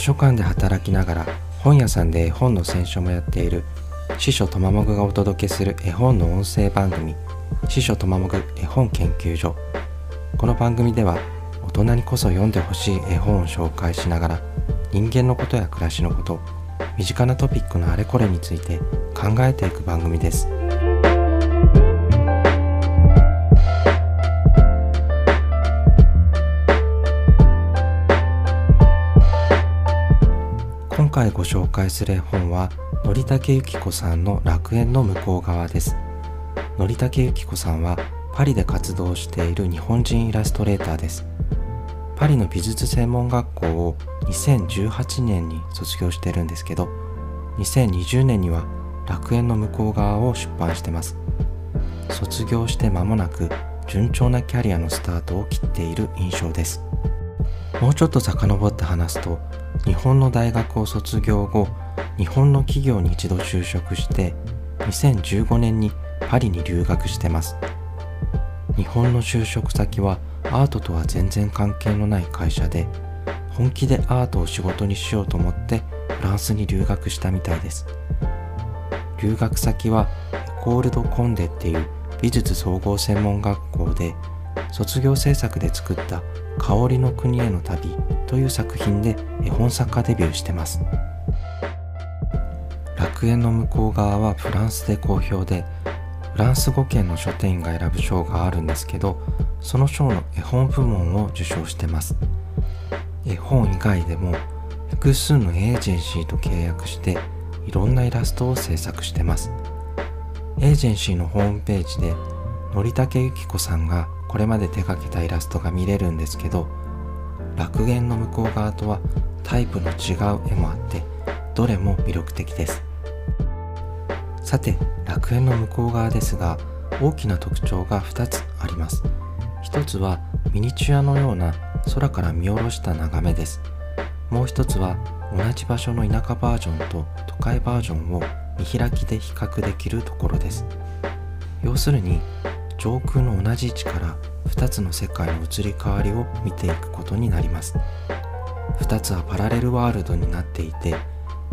図書館で働きながら本屋さんで絵本の選書もやっている。司書とまもぐがお届けする絵本の音声番組。司書とまもぐ絵本研究所。この番組では大人にこそ読んでほしい絵本を紹介しながら人間のことや暮らしのこと身近なトピックのあれこれについて考えていく番組です。回ご紹介する絵本はのりたけゆき子さんの楽園の向こう側です。のりたけゆき子さんはパリで活動している日本人イラストレーターです。パリの美術専門学校を2018年に卒業してるんですけど2020年には楽園の向こう側を出版してます。卒業して間もなく順調なキャリアのスタートを切っている印象です。もうちょっと遡って話すと日本の大学を卒業後日本の企業に一度就職して2015年にパリに留学してます。日本の就職先はアートとは全然関係のない会社で本気でアートを仕事にしようと思ってフランスに留学したみたいです。留学先はエコール・ド・コンデっていう美術総合専門学校で卒業制作で作った「香りの国への旅」という作品で絵本作家デビューしてます。楽園の向こう側はフランスで好評でフランス語圏の書店員が選ぶ賞があるんですけどその賞の絵本部門を受賞してます。絵本以外でも複数のエージェンシーと契約していろんなイラストを制作してます。エージェンシーのホームページでのりたけゆき子さんがこれまで手掛けたイラストが見れるんですけど楽園の向こう側とはタイプの違う絵もあってどれも魅力的です。さて楽園の向こう側ですが大きな特徴が2つあります。一つはミニチュアのような空から見下ろした眺めです。もう一つは同じ場所の田舎バージョンと都会バージョンを見開きで比較できるところです。要するに上空の同じ位置から2つの世界の移り変わりを見ていくことになります。2つはパラレルワールドになっていて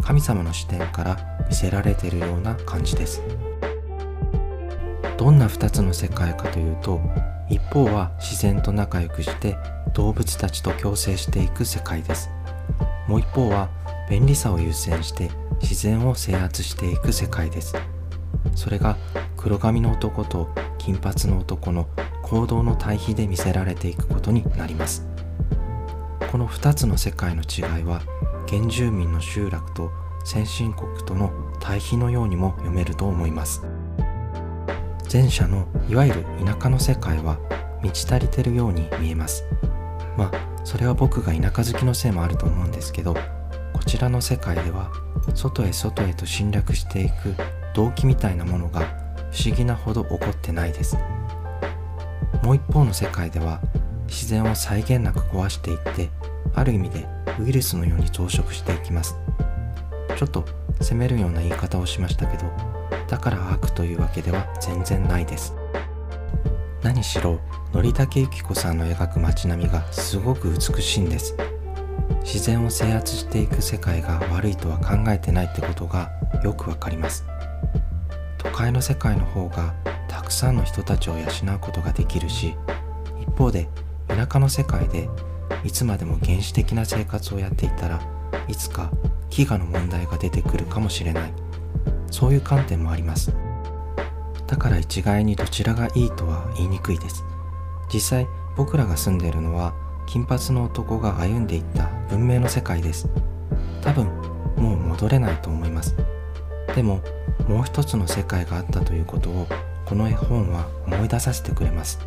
神様の視点から見せられているような感じです。どんな2つの世界かというと一方は自然と仲良くして動物たちと共生していく世界です。もう一方は便利さを優先して自然を制圧していく世界です。それが黒髪の男と金髪の男の行動の対比で見せられていくことになります。この2つの世界の違いは原住民の集落と先進国との対比のようにも読めると思います。前者のいわゆる田舎の世界は満ち足りてるように見えます。まあそれは僕が田舎好きのせいもあると思うんですけどこちらの世界では外へ外へと侵略していく動機みたいなものが不思議なほど起こってないです。もう一方の世界では自然を際限なく壊していってある意味でウイルスのように増殖していきます。ちょっと責めるような言い方をしましたけどだから悪というわけでは全然ないです。何しろのりたけゆき子さんの描く街並みがすごく美しいんです。自然を制圧していく世界が悪いとは考えてないってことがよくわかります。都会の世界の方がたくさんの人たちを養うことができるし一方で田舎の世界でいつまでも原始的な生活をやっていたらいつか飢餓の問題が出てくるかもしれない。そういう観点もあります。だから一概にどちらがいいとは言いにくいです。実際僕らが住んでいるのは金髪の男が歩んでいった文明の世界です。多分もう戻れないと思います。でももう一つの世界があったということをこの絵本は思い出させてくれます。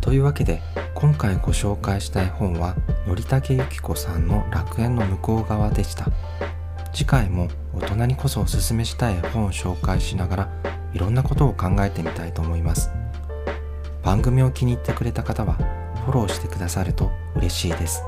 というわけで今回ご紹介した絵本はのりたけゆき子さんの楽園の向こう側でした。次回も大人にこそおすすめしたい絵本を紹介しながらいろんなことを考えてみたいと思います。番組を気に入ってくれた方はフォローしてくださると嬉しいです。